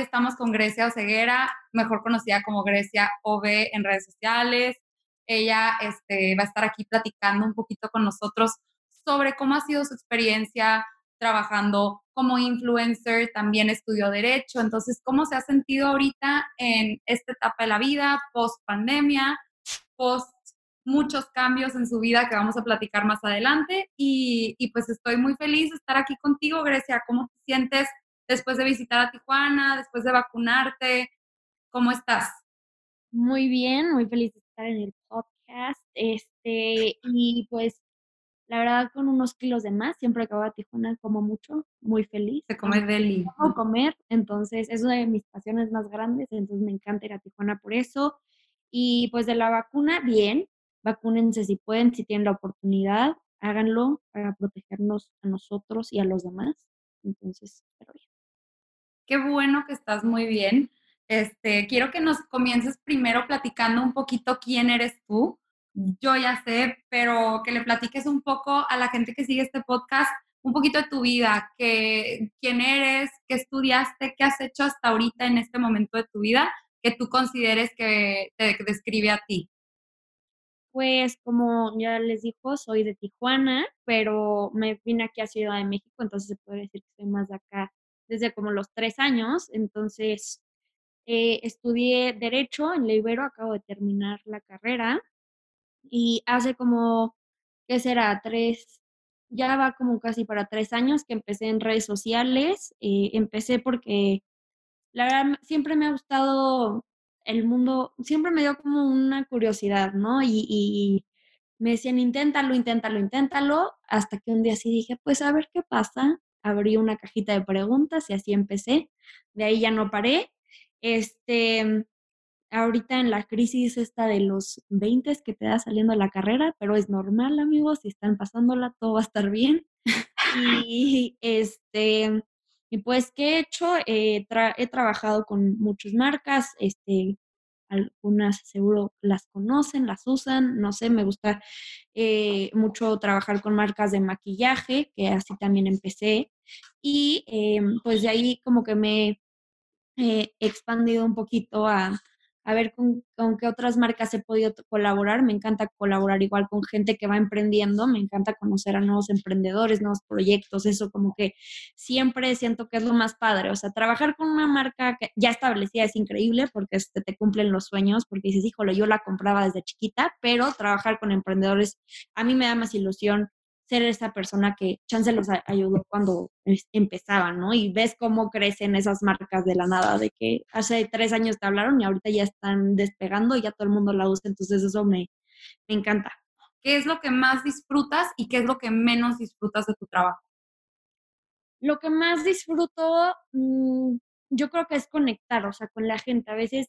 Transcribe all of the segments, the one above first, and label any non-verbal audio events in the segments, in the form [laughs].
estamos con Grecia Oceguera, mejor conocida como Grecia OV en redes sociales. Ella este, va a estar aquí platicando un poquito con nosotros sobre cómo ha sido su experiencia trabajando como influencer, también estudió derecho, entonces, ¿cómo se ha sentido ahorita en esta etapa de la vida, post pandemia, post muchos cambios en su vida que vamos a platicar más adelante? Y, y pues estoy muy feliz de estar aquí contigo, Grecia. ¿Cómo te sientes después de visitar a Tijuana, después de vacunarte? ¿Cómo estás? Muy bien, muy feliz de estar en el podcast. Este, y pues la verdad con unos kilos de más, siempre voy a Tijuana como mucho, muy feliz. Se come deli. Amo comer, entonces es una de mis pasiones más grandes, entonces me encanta ir a Tijuana por eso. Y pues de la vacuna, bien, vacúnense si pueden, si tienen la oportunidad, háganlo para protegernos a nosotros y a los demás. Entonces, pero bien. Qué bueno que estás muy bien. Este, quiero que nos comiences primero platicando un poquito quién eres tú, yo ya sé, pero que le platiques un poco a la gente que sigue este podcast, un poquito de tu vida, que, quién eres, qué estudiaste, qué has hecho hasta ahorita en este momento de tu vida que tú consideres que te describe a ti. Pues como ya les dijo, soy de Tijuana, pero me vine aquí a Ciudad de México, entonces se puede decir que soy más de acá desde como los tres años. Entonces eh, estudié Derecho en la Ibero, acabo de terminar la carrera y hace como, ¿qué será? Tres, ya va como casi para tres años que empecé en redes sociales. Eh, empecé porque la verdad siempre me ha gustado el mundo, siempre me dio como una curiosidad, ¿no? Y, y me decían, inténtalo, inténtalo, inténtalo, hasta que un día sí dije, pues a ver qué pasa. Abrí una cajita de preguntas y así empecé. De ahí ya no paré. Este, ahorita en la crisis esta de los 20 que te da saliendo la carrera, pero es normal, amigos, si están pasándola, todo va a estar bien. y este, y pues, ¿qué he hecho? Eh, he trabajado con muchas marcas, este, algunas seguro las conocen, las usan, no sé, me gusta eh, mucho trabajar con marcas de maquillaje, que así también empecé. Y em, pues de ahí como que me he expandido un poquito a, a ver con, qué otras marcas he podido colaborar. Me encanta colaborar igual con gente que va emprendiendo, me encanta conocer a nuevos emprendedores, nuevos proyectos, eso como que siempre siento que es lo más padre. O sea, trabajar con una marca que ya establecida es increíble porque este, te cumplen los sueños, porque dices, híjole, yo la compraba desde chiquita, pero trabajar con emprendedores a mí me da más ilusión ser esa persona que chance los ayudó cuando empezaban, ¿no? Y ves cómo crecen esas marcas de la nada, de que hace tres años te hablaron y ahorita ya están despegando y ya todo el mundo la usa, entonces eso me, me encanta. ¿Qué es lo que más disfrutas y qué es lo que menos disfrutas de tu trabajo? Lo que más disfruto, mm, yo creo que es conectar, o sea, con la gente. A veces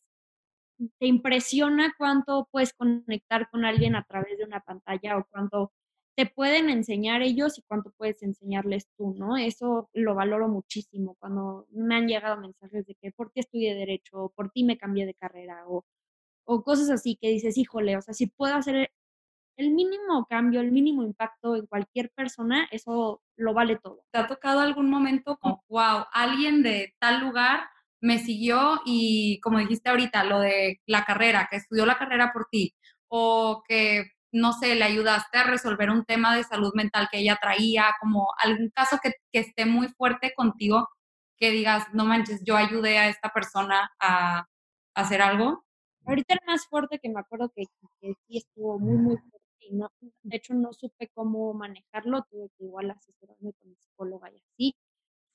te impresiona cuánto puedes conectar con alguien a través de una pantalla o cuánto te pueden enseñar ellos y cuánto puedes enseñarles tú, ¿no? Eso lo valoro muchísimo cuando me han llegado mensajes de que por ti estudié derecho, o por ti me cambié de carrera, o, o cosas así que dices, híjole, o sea, si puedo hacer el mínimo cambio, el mínimo impacto en cualquier persona, eso lo vale todo. ¿Te ha tocado algún momento como, wow, alguien de tal lugar me siguió y como dijiste ahorita, lo de la carrera, que estudió la carrera por ti, o que no sé, le ayudaste a resolver un tema de salud mental que ella traía, como algún caso que, esté muy fuerte contigo, que digas, no manches, yo ayudé a esta persona a, hacer algo? Ahorita el más fuerte que me acuerdo que, sí estuvo muy, muy fuerte y no, de hecho no supe cómo manejarlo, tuve que igual asesorarme con mi psicóloga y así.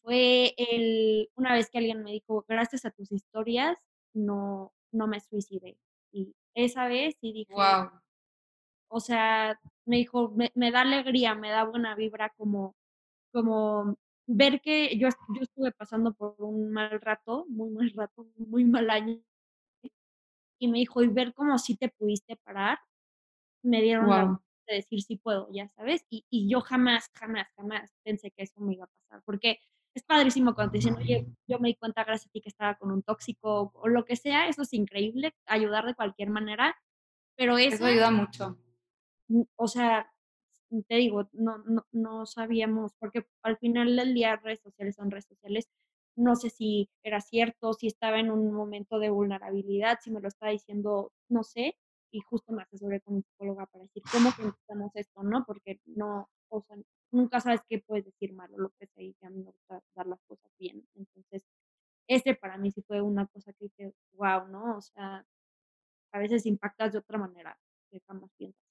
Fue el, una vez que alguien me dijo, gracias a tus historias, no, no me suicidé. Y esa vez sí dije, wow o sea, me dijo, me, da alegría, me da buena vibra como, como ver que yo, yo estuve pasando por un mal rato, muy mal rato, muy mal año. Y me dijo, y ver cómo sí te pudiste parar, me dieron la de decir sí puedo, ya sabes. Y, y yo jamás, jamás, jamás pensé que eso me iba a pasar. Porque es padrísimo cuando te dicen, oye, yo me di cuenta gracias a ti que estaba con un tóxico o lo que sea, eso es increíble, ayudar de cualquier manera. Pero eso, eso ayuda mucho o sea, te digo, no, no, no sabíamos, porque al final del día redes sociales son redes sociales, no sé si era cierto, si estaba en un momento de vulnerabilidad, si me lo estaba diciendo, no sé, y justo me asesoré con mi psicóloga para decir cómo pensamos esto, ¿no? Porque no, o sea, nunca sabes qué puedes decir malo, lo que sea, y a mí me gusta dar las cosas bien. Entonces, ese para mí sí fue una cosa que dije, wow, ¿no? O sea, a veces impactas de otra manera que jamás piensas.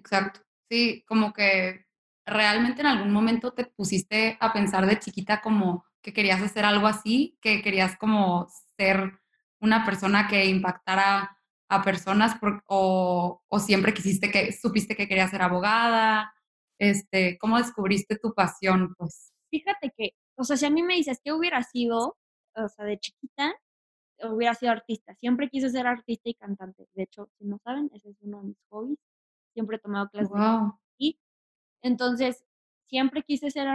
Exacto. Sí, como que realmente en algún momento te pusiste a pensar de chiquita como que querías hacer algo así, que querías como ser una persona que impactara a personas o, o, siempre quisiste que supiste que querías ser abogada, este, ¿cómo descubriste tu pasión? Pues fíjate que, o sea, si a mí me dices que hubiera sido, o sea, de chiquita, hubiera sido artista. Siempre quise ser artista y cantante. De hecho, si no saben, ese es uno de mis hobbies. Siempre he tomado clases wow. y entonces siempre quise ser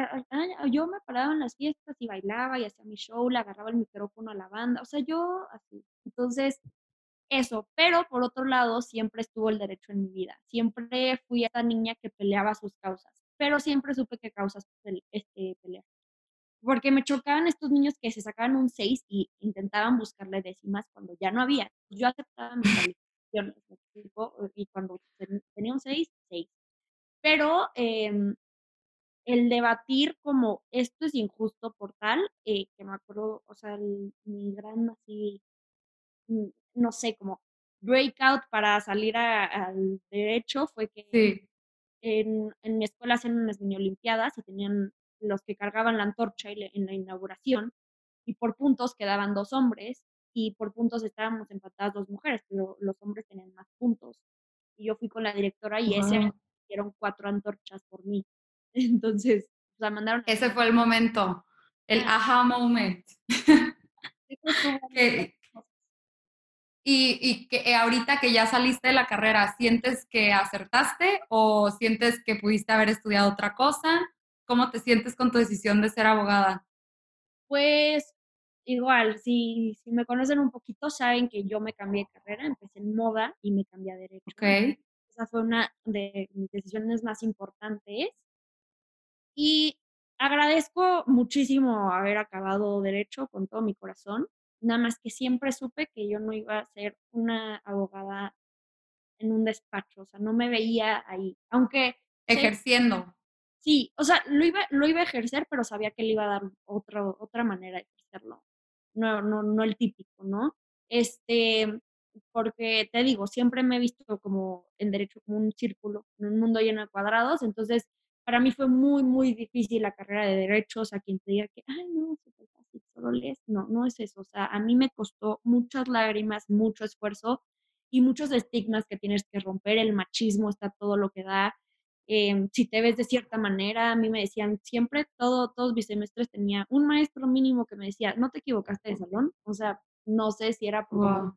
yo me paraba en las fiestas y bailaba y hacía mi show, le agarraba el micrófono a la banda, o sea, yo así. Entonces, eso, pero por otro lado, siempre estuvo el derecho en mi vida. Siempre fui esa niña que peleaba sus causas, pero siempre supe qué causas este, pelear porque me chocaban estos niños que se sacaban un 6 y intentaban buscarle décimas cuando ya no había. Yo aceptaba [laughs] mis calificaciones, y cuando tenía un 6, 6. Pero eh, el debatir como esto es injusto por tal, eh, que me acuerdo, o sea, el, mi gran así, mm, no sé, como breakout para salir al derecho fue que sí. en, en, mi escuela hacían unas mini olimpiadas y tenían los que cargaban la antorcha en la inauguración, y por puntos quedaban dos hombres, y por puntos estábamos empatadas dos mujeres, pero los hombres tenían más puntos. Y yo fui con la directora y ese año dieron cuatro antorchas por mí. [laughs] Entonces, la mandaron. Ese fue el momento, el ah. aha moment. [laughs] y, y que ahorita que ya saliste de la carrera, ¿sientes que acertaste o sientes que pudiste haber estudiado otra cosa? ¿Cómo te sientes con tu decisión de ser abogada? Pues igual, si, si me conocen un poquito, saben que yo me cambié de carrera, empecé en moda y me cambié a derecho. Okay. Esa fue una de mis decisiones más importantes. Y agradezco muchísimo haber acabado derecho con todo mi corazón, nada más que siempre supe que yo no iba a ser una abogada en un despacho, o sea, no me veía ahí, aunque... Ejerciendo. Sí, o sea, lo iba, lo iba a ejercer, pero sabía que le iba a dar otra, otra manera de. No, no, no el típico, ¿no? Este, porque te digo, siempre me he visto como en derecho como un círculo, en un mundo lleno de cuadrados, entonces para mí fue muy, muy difícil la carrera de derecho, o sea, quien te diga que, ay, no, súper fácil, solo lees, no, no es eso, o sea, a mí me costó muchas lágrimas, mucho esfuerzo y muchos estigmas que tienes que romper, el machismo está todo lo que da, Em, si te ves de cierta manera, a mí me decían siempre, todo, todos mis semestres tenía un maestro mínimo que me decía, no te equivocaste de salón, o sea, no sé si era por wow.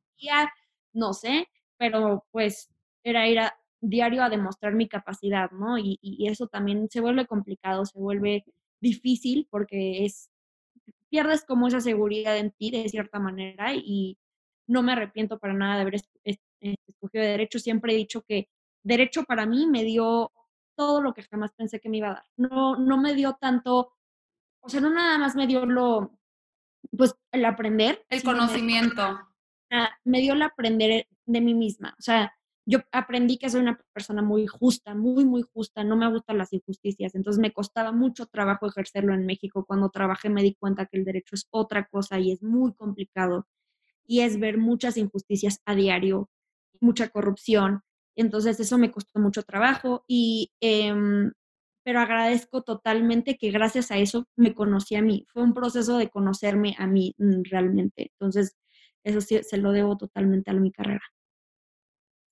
no sé, pero pues era ir a diario a demostrar mi capacidad, ¿no? Y, y, eso también se vuelve complicado, se vuelve difícil porque es, pierdes como esa seguridad en ti de cierta manera y no me arrepiento para nada de haber escogido de derecho, siempre he dicho que derecho para mí me dio todo lo que jamás pensé que me iba a dar. No, no me dio tanto, o sea, no nada más me dio lo, pues el aprender. El conocimiento. Me, dio el aprender de mí misma. O sea, yo aprendí que soy una persona muy justa, muy, muy justa, no me gustan las injusticias, entonces me costaba mucho trabajo ejercerlo en México. Cuando trabajé me di cuenta que el derecho es otra cosa y es muy complicado y es ver muchas injusticias a diario, mucha corrupción, entonces eso me costó mucho trabajo y, em, pero agradezco totalmente que gracias a eso me conocí a mí. Fue un proceso de conocerme a mí mm, realmente. Entonces, eso sí, se lo debo totalmente a mi carrera.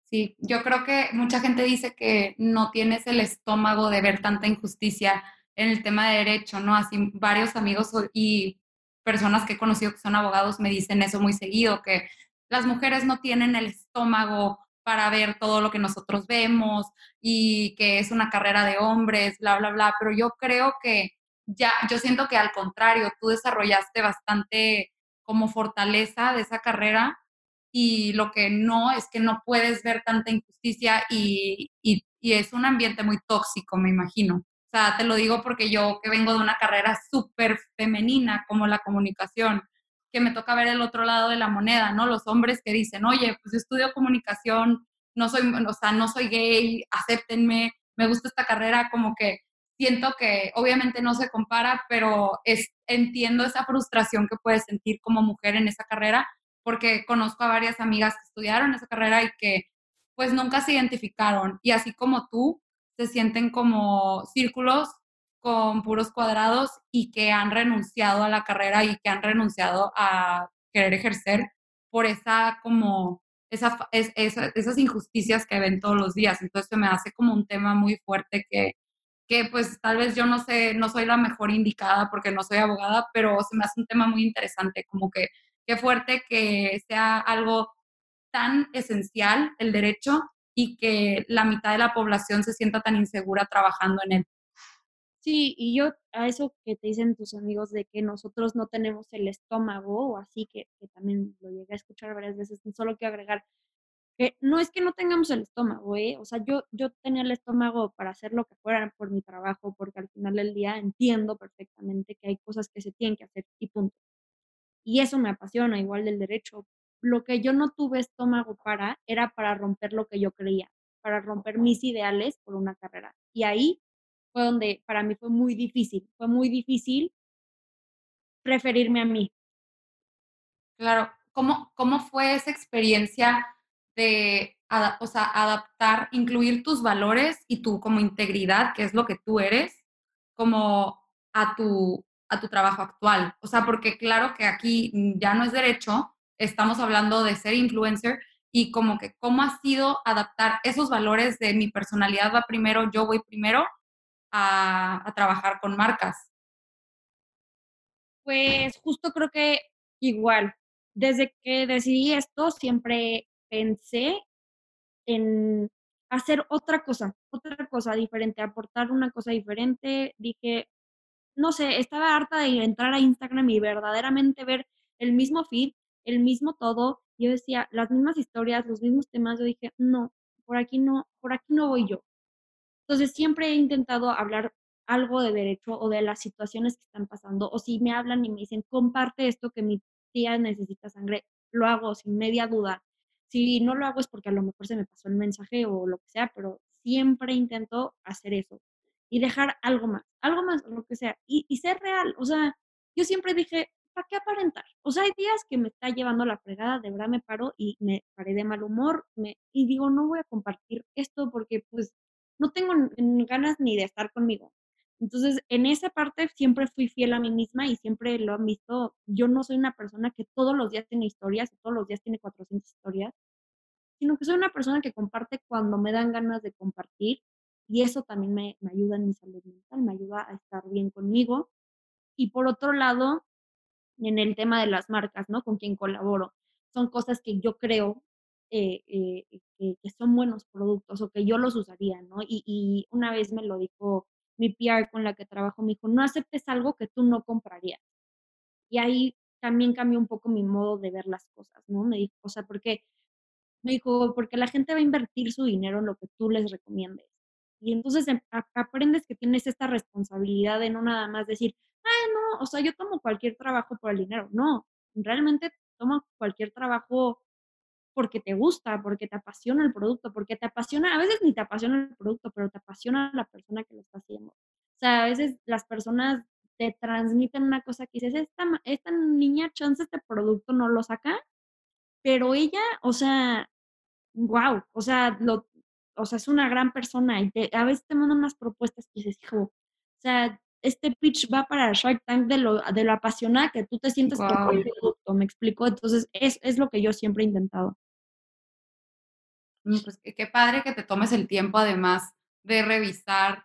Sí, yo creo que mucha gente dice que no tienes el estómago de ver tanta injusticia en el tema de derecho, ¿no? Así varios amigos y personas que he conocido que son abogados me dicen eso muy seguido, que las mujeres no tienen el estómago para ver todo lo que nosotros vemos y que es una carrera de hombres, bla, bla, bla, pero yo creo que ya, yo siento que al contrario, tú desarrollaste bastante como fortaleza de esa carrera y lo que no es que no puedes ver tanta injusticia y, y, es un ambiente muy tóxico, me imagino. O sea, te lo digo porque yo que vengo de una carrera súper femenina como la comunicación, que me toca ver el otro lado de la moneda, ¿no? Los hombres que dicen, oye, pues yo estudio comunicación, no soy, o sea, no soy gay, acéptenme, me gusta esta carrera, como que siento que obviamente no se compara, pero es, entiendo esa frustración que puedes sentir como mujer en esa carrera, porque conozco a varias amigas que estudiaron esa carrera y que pues nunca se identificaron. Y así como tú, se sienten como círculos con puros cuadrados y que han renunciado a la carrera y que han renunciado a querer ejercer por esa como esa, es, esas injusticias que ven todos los días. Entonces se me hace como un tema muy fuerte que, que pues tal vez yo no sé, no soy la mejor indicada porque no soy abogada, pero se me hace un tema muy interesante, como que qué fuerte que sea algo tan esencial el derecho y que la mitad de la población se sienta tan insegura trabajando en él. Sí, y yo a eso que te dicen tus amigos de que nosotros no tenemos el estómago o así, que, que también lo llegué a escuchar varias veces, solo quiero agregar que no es que no tengamos el estómago, ¿eh? O sea, yo, yo tenía el estómago para hacer lo que fuera por mi trabajo, porque al final del día entiendo perfectamente que hay cosas que se tienen que hacer y punto. Y eso me apasiona, igual del derecho. Lo que yo no tuve estómago para era para romper lo que yo creía, para romper mis ideales por una carrera. Y ahí fue donde para mí fue muy difícil, fue muy difícil preferirme a mí. Claro, ¿cómo, cómo fue esa experiencia de o sea, adaptar, incluir tus valores y tu como integridad, que es lo que tú eres, como a tu, a tu trabajo actual? O sea, porque claro que aquí ya no es derecho, estamos hablando de ser influencer y como que cómo ha sido adaptar esos valores de mi personalidad va primero, yo voy primero, a, trabajar con marcas? Pues justo creo que igual, desde que decidí esto, siempre pensé en hacer otra cosa, otra cosa diferente, aportar una cosa diferente. Dije, no sé, estaba harta de entrar a Instagram y verdaderamente ver el mismo feed, el mismo todo. Yo decía, las mismas historias, los mismos temas. Yo dije, no, por aquí no, por aquí no voy yo. Entonces, siempre he intentado hablar algo de derecho o de las situaciones que están pasando, o si me hablan y me dicen, comparte esto que mi tía necesita sangre, lo hago sin media duda. Si no lo hago es porque a lo mejor se me pasó el mensaje o lo que sea, pero siempre intento hacer eso y dejar algo más, algo más, lo que sea, y, ser real. O sea, yo siempre dije, ¿para qué aparentar? O sea, hay días que me está llevando la fregada, de verdad me paro y me paré de mal humor me, y digo, no voy a compartir esto porque pues no tengo ganas ni de estar conmigo. Entonces, en esa parte siempre fui fiel a mí misma y siempre lo han visto. Yo no soy una persona que todos los días tiene historias todos los días tiene 400 historias, sino que soy una persona que comparte cuando me dan ganas de compartir y eso también me, me ayuda en mi salud mental, me ayuda a estar bien conmigo. Y por otro lado, en el tema de las marcas, ¿no? Con quien colaboro. Son cosas que yo creo eh, eh, que, son buenos productos o que yo los usaría, ¿no? Y, una vez me lo dijo mi PR con la que trabajo, me dijo, no aceptes algo que tú no comprarías. Y ahí también cambió un poco mi modo de ver las cosas, ¿no? Me dijo, o sea, porque me dijo, porque la gente va a invertir su dinero en lo que tú les recomiendes. Y entonces em, aprendes que tienes esta responsabilidad de no nada más decir, ay, no, o sea, yo tomo cualquier trabajo por el dinero. No, realmente tomo cualquier trabajo porque te gusta, porque te apasiona el producto, porque te apasiona, a veces ni te apasiona el producto, pero te apasiona la persona que lo está haciendo. O sea, a veces las personas te transmiten una cosa que dices, esta, esta niña chance este producto no lo saca, pero ella, o sea, wow, o sea, lo, o sea, es una gran persona y a veces te mandan unas propuestas que dices, hijo, o sea, este pitch va para Shark Tank de lo, de lo apasionada que tú te sientes con el producto, ¿me explico? Entonces, es, es lo que yo siempre he intentado. Mm, pues qué padre que te tomes el tiempo además de revisar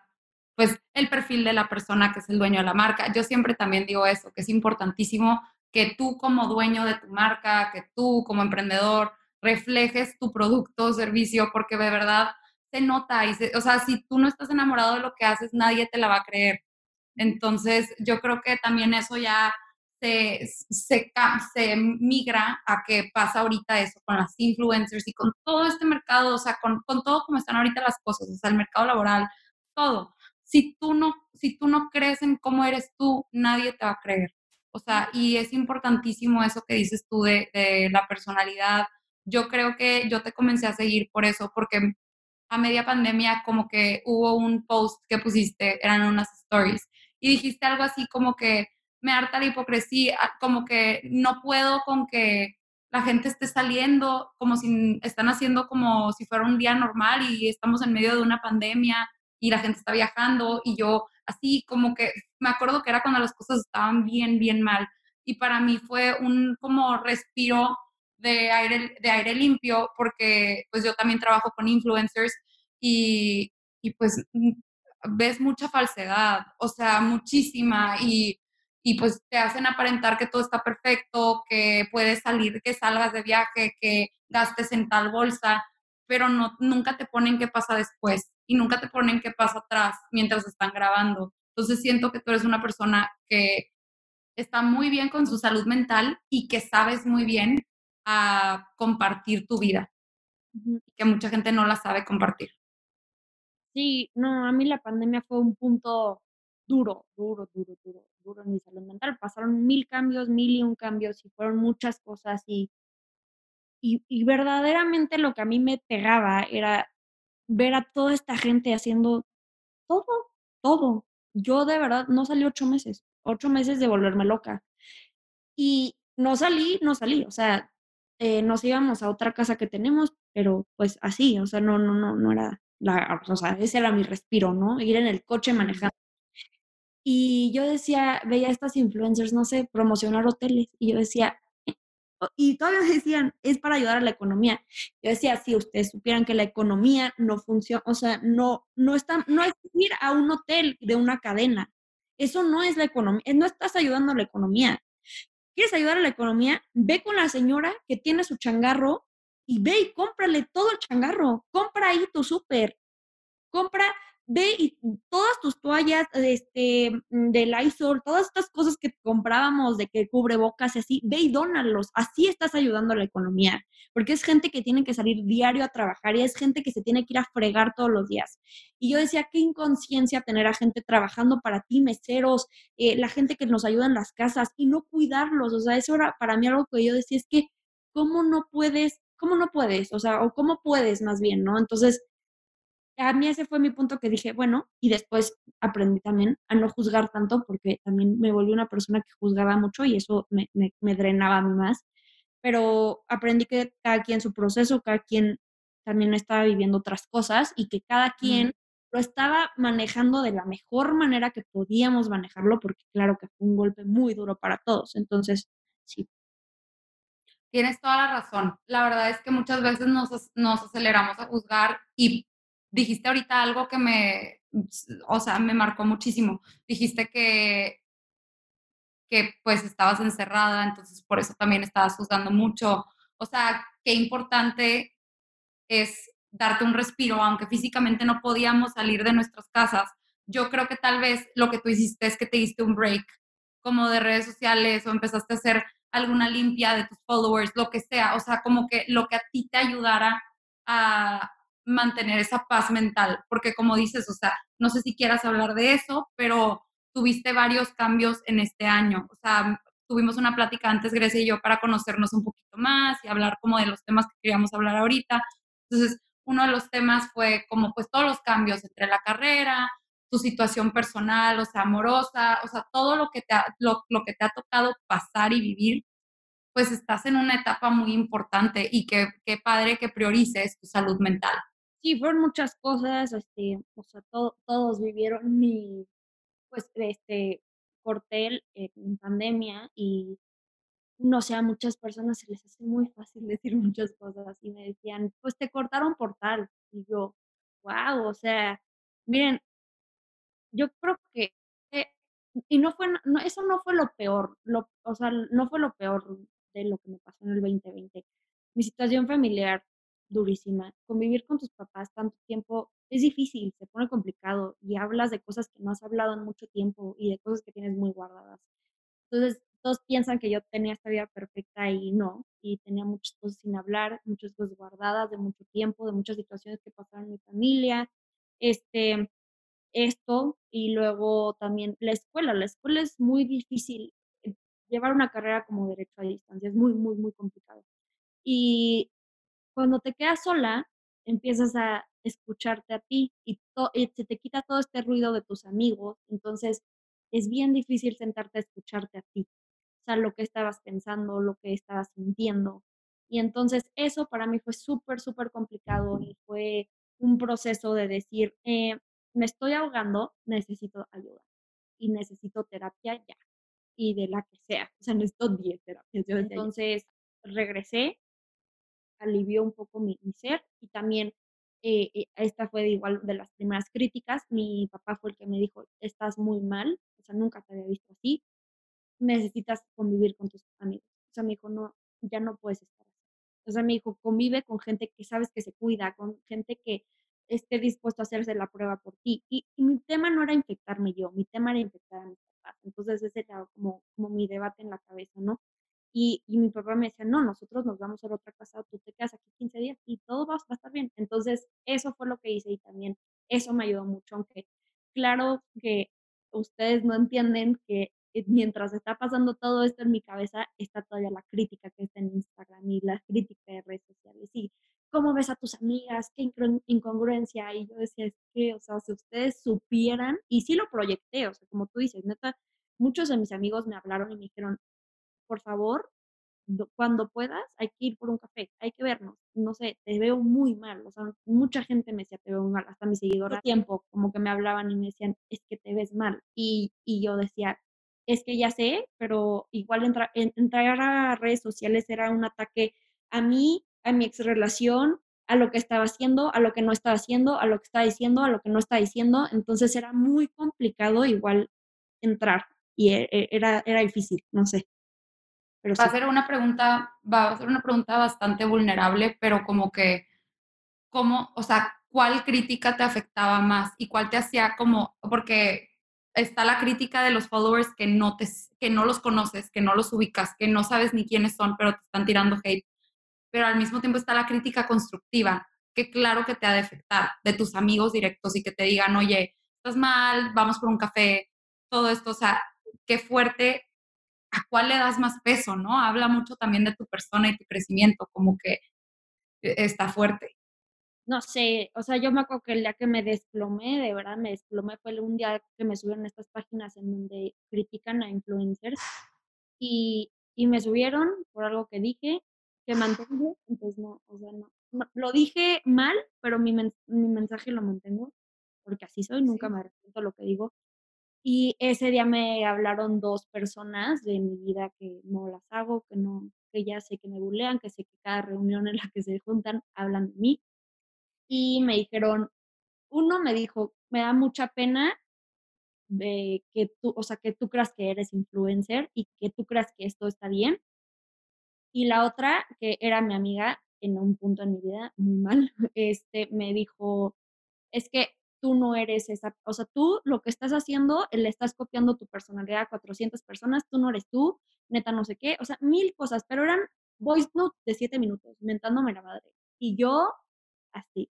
pues el perfil de la persona que es el dueño de la marca. Yo siempre también digo eso, que es importantísimo que tú como dueño de tu marca, que tú como emprendedor reflejes tu producto o servicio porque de verdad se nota y o sea, si tú no estás enamorado de lo que haces, nadie te la va a creer. Entonces, yo creo que también eso ya se, se, migra a que pasa ahorita eso con las influencers y con todo este mercado, o sea, con, con todo como están ahorita las cosas, o sea, el mercado laboral, todo. si tú no, si tú no crees en cómo eres tú, nadie te va a creer. O sea, y es importantísimo eso que dices tú de la personalidad. Yo creo que yo te comencé a seguir por eso, porque a media pandemia como que hubo un post que pusiste, eran unas stories, y dijiste algo así como que me harta la hipocresía, como que no puedo con que la gente esté saliendo como si están haciendo como si fuera un día normal y estamos en medio de una pandemia y la gente está viajando y yo así como que me acuerdo que era cuando las cosas estaban bien, bien mal y para mí fue un como respiro de aire, de aire limpio porque pues yo también trabajo con influencers y, y pues ves mucha falsedad, o sea, muchísima y y pues te hacen aparentar que todo está perfecto, que puedes salir, que salgas de viaje, que gastes en tal bolsa, pero no, nunca te ponen qué pasa después y nunca te ponen qué pasa atrás mientras están grabando. Entonces siento que tú eres una persona que está muy bien con su salud mental y que sabes muy bien a compartir tu vida, que mucha gente no la sabe compartir. Sí, no, a mí la pandemia fue un punto duro, duro, duro, duro, duro en mi salud mental. Pasaron mil cambios, mil y un cambios y fueron muchas cosas y, y, y verdaderamente lo que a mí me pegaba era ver a toda esta gente haciendo todo, todo. Yo de verdad no salí ocho meses, ocho meses de volverme loca. Y no salí, no salí, o sea, eh, nos íbamos a otra casa que tenemos, pero pues así, o sea, no, no, no, no era la, o sea, ese era mi respiro, ¿no? Ir en el coche manejando y yo decía, veía a estas influencers, no sé, promocionar hoteles. Y yo decía, eh", y todavía decían, es para ayudar a la economía. Yo decía, si ustedes supieran que la economía no funciona, o sea, no, no, está, no es ir a un hotel de una cadena. Eso no es la economía, no estás ayudando a la economía. ¿Quieres ayudar a la economía? Ve con la señora que tiene su changarro y ve y cómprale todo el changarro. Compra ahí tu súper. Compra ve y todas tus toallas este, mm, de Lysol, todas estas cosas que comprábamos de que cubre bocas y así, ve y dónalos. Así estás ayudando a la economía, porque es gente que tiene que salir diario a trabajar y es gente que se tiene que ir a fregar todos los días. Y yo decía, qué inconsciencia tener a gente trabajando para ti, meseros, eh, la gente que nos ayuda en las casas y no cuidarlos. O sea, eso era para mí algo que yo decía, es que, ¿cómo no puedes? ¿Cómo no puedes? O sea, o cómo puedes más bien, ¿no? Entonces, a mí ese fue mi punto que dije, bueno, y después aprendí también a no juzgar tanto porque también me volví una persona que juzgaba mucho y eso me, me, drenaba a mí más. Pero aprendí que cada quien su proceso, cada quien también estaba viviendo otras cosas y que cada quien lo estaba manejando de la mejor manera que podíamos manejarlo porque claro que fue un golpe muy duro para todos. Entonces, sí. Tienes toda la razón. La verdad es que muchas veces nos, nos aceleramos a juzgar y dijiste ahorita algo que me, o sea, me marcó muchísimo. Dijiste que, que pues estabas encerrada, entonces por eso también estabas juzgando mucho. O sea, qué importante es darte un respiro, aunque físicamente no podíamos salir de nuestras casas. Yo creo que tal vez lo que tú hiciste es que te diste un break como de redes sociales o empezaste a hacer alguna limpia de tus followers, lo que sea, o sea, como que lo que a ti te ayudara a, mantener esa paz mental, porque como dices, o sea, no sé si quieras hablar de eso, pero tuviste varios cambios en este año, o sea, tuvimos una plática antes Grecia y yo para conocernos un poquito más y hablar como de los temas que queríamos hablar ahorita. Entonces, uno de los temas fue como pues todos los cambios entre la carrera, tu situación personal, o sea, amorosa, o sea, todo lo que te ha, lo, lo que te ha tocado pasar y vivir, pues estás en una etapa muy importante y qué padre que priorices tu salud mental sí, fueron muchas cosas, este, o sea, todos vivieron mi, pues, este, cortel en pandemia y no sé, a muchas personas se les hace muy fácil [laughs] decir muchas cosas y me decían, pues te cortaron por tal. Y yo, wow, o sea, miren, yo creo que, eh, y no fue, no, eso no fue lo peor, lo, o sea, no fue lo peor de lo que me pasó en el 2020. Mi situación familiar durísima. Convivir con tus papás tanto tiempo es difícil, se pone complicado y hablas de cosas que no has hablado en mucho tiempo y de cosas que tienes muy guardadas. Entonces, todos piensan que yo tenía esta vida perfecta y no, y tenía muchas cosas sin hablar, muchas cosas guardadas de mucho tiempo, de muchas situaciones que pasaron en mi familia. Este, esto y luego también la escuela. La escuela es muy difícil. eh, Llevar una carrera como derecho a distancia es muy, muy, muy complicado. Y cuando te quedas sola, empiezas a escucharte a ti y, y se te quita todo este ruido de tus amigos. Entonces, es bien difícil sentarte a escucharte a ti. O sea, lo que estabas pensando, lo que estabas sintiendo. Y entonces eso para mí fue súper, súper complicado y fue un proceso de decir, eh, me estoy ahogando, necesito ayuda y necesito terapia ya y de la que sea. O sea, necesito 10 terapias. Entonces regresé, alivió un poco mi, mi ser y también eh, eh, esta fue igual de las primeras críticas. Mi papá fue el que me dijo, estás muy mal, o sea, nunca te había visto así, necesitas convivir con tus amigos. O sea, me dijo, no, ya no puedes estar así. O sea, me dijo, convive con gente que sabes que se cuida, con gente que esté dispuesto a hacerse la prueba por ti. Y, y mi tema no era infectarme yo, mi tema era infectar a mis papás. Entonces ese era como, como mi debate en la cabeza, ¿no? Y, mi papá me decía, no, nosotros nos vamos a ir a otra casa, tú te quedas aquí 15 días y todo va, a estar bien. Entonces, eso fue lo que hice y también eso me ayudó mucho, aunque claro que ustedes no entienden que eh, mientras está pasando todo esto en mi cabeza, está todavía la crítica que está en Instagram y la crítica de redes sociales. Y cómo ves a tus amigas, qué incongru- incongruencia. Y yo decía, es que, o sea, si ustedes supieran, y sí lo proyecté, o sea, como tú dices, neta, muchos de mis amigos me hablaron y me dijeron, por favor, do- cuando puedas, hay que ir por un café, hay que vernos. No sé, te veo muy mal. O sea, mucha gente me decía, te veo muy mal, hasta mi seguidora. Tiempo, como que me hablaban y me decían, es que te ves mal. Y, y yo decía, es que ya sé, pero igual entra- en- entrar a redes sociales era un ataque a mí, a mi ex relación, a lo que estaba haciendo, a lo que no estaba haciendo, a lo que estaba diciendo, a lo que no estaba diciendo. Entonces era muy complicado igual entrar y e- e- era, era difícil, no sé, pero Va a sí. ser una pregunta, va a ser una pregunta bastante vulnerable, pero como que, ¿cómo, o sea, cuál crítica te afectaba más y cuál te hacía como, porque está la crítica de los followers que no te, que no los conoces, que no los ubicas, que no sabes ni quiénes son, pero te están tirando hate. Pero al mismo tiempo está la crítica constructiva, que claro que te ha de afectar, de tus amigos directos y que te digan, oye, estás mal, vamos por un café, todo esto, o sea, qué fuerte a cuál le das más peso, ¿no? Habla mucho también de tu persona y tu crecimiento, como que eh, está fuerte. no sé, o sea, yo me acuerdo que el día que me desplomé, de verdad me desplomé, fue un día que me subieron estas páginas en donde critican a influencers y, y me subieron por algo que dije, que mantengo, entonces no, o sea, no, lo dije mal, pero mi, men- mi mensaje lo mantengo, porque así soy, nunca Sí. me arrepiento lo que digo. Y ese día me hablaron dos personas de mi vida que no las hago, que no, que ya sé que me bulean, que sé que cada reunión en la que se juntan hablan de mí y me dijeron, uno me dijo, me da mucha pena de que tú, o sea, que tú creas que eres influencer y que tú creas que esto está bien. Y la otra, que era mi amiga en un punto en mi vida muy mal, [laughs] este, me dijo, es que tú no eres esa, o sea, tú lo que estás haciendo, le estás copiando tu personalidad a 400 personas, tú no eres tú, neta no sé qué, o sea, mil cosas, pero eran voice notes de siete minutos, mentándome la madre. Y yo, así,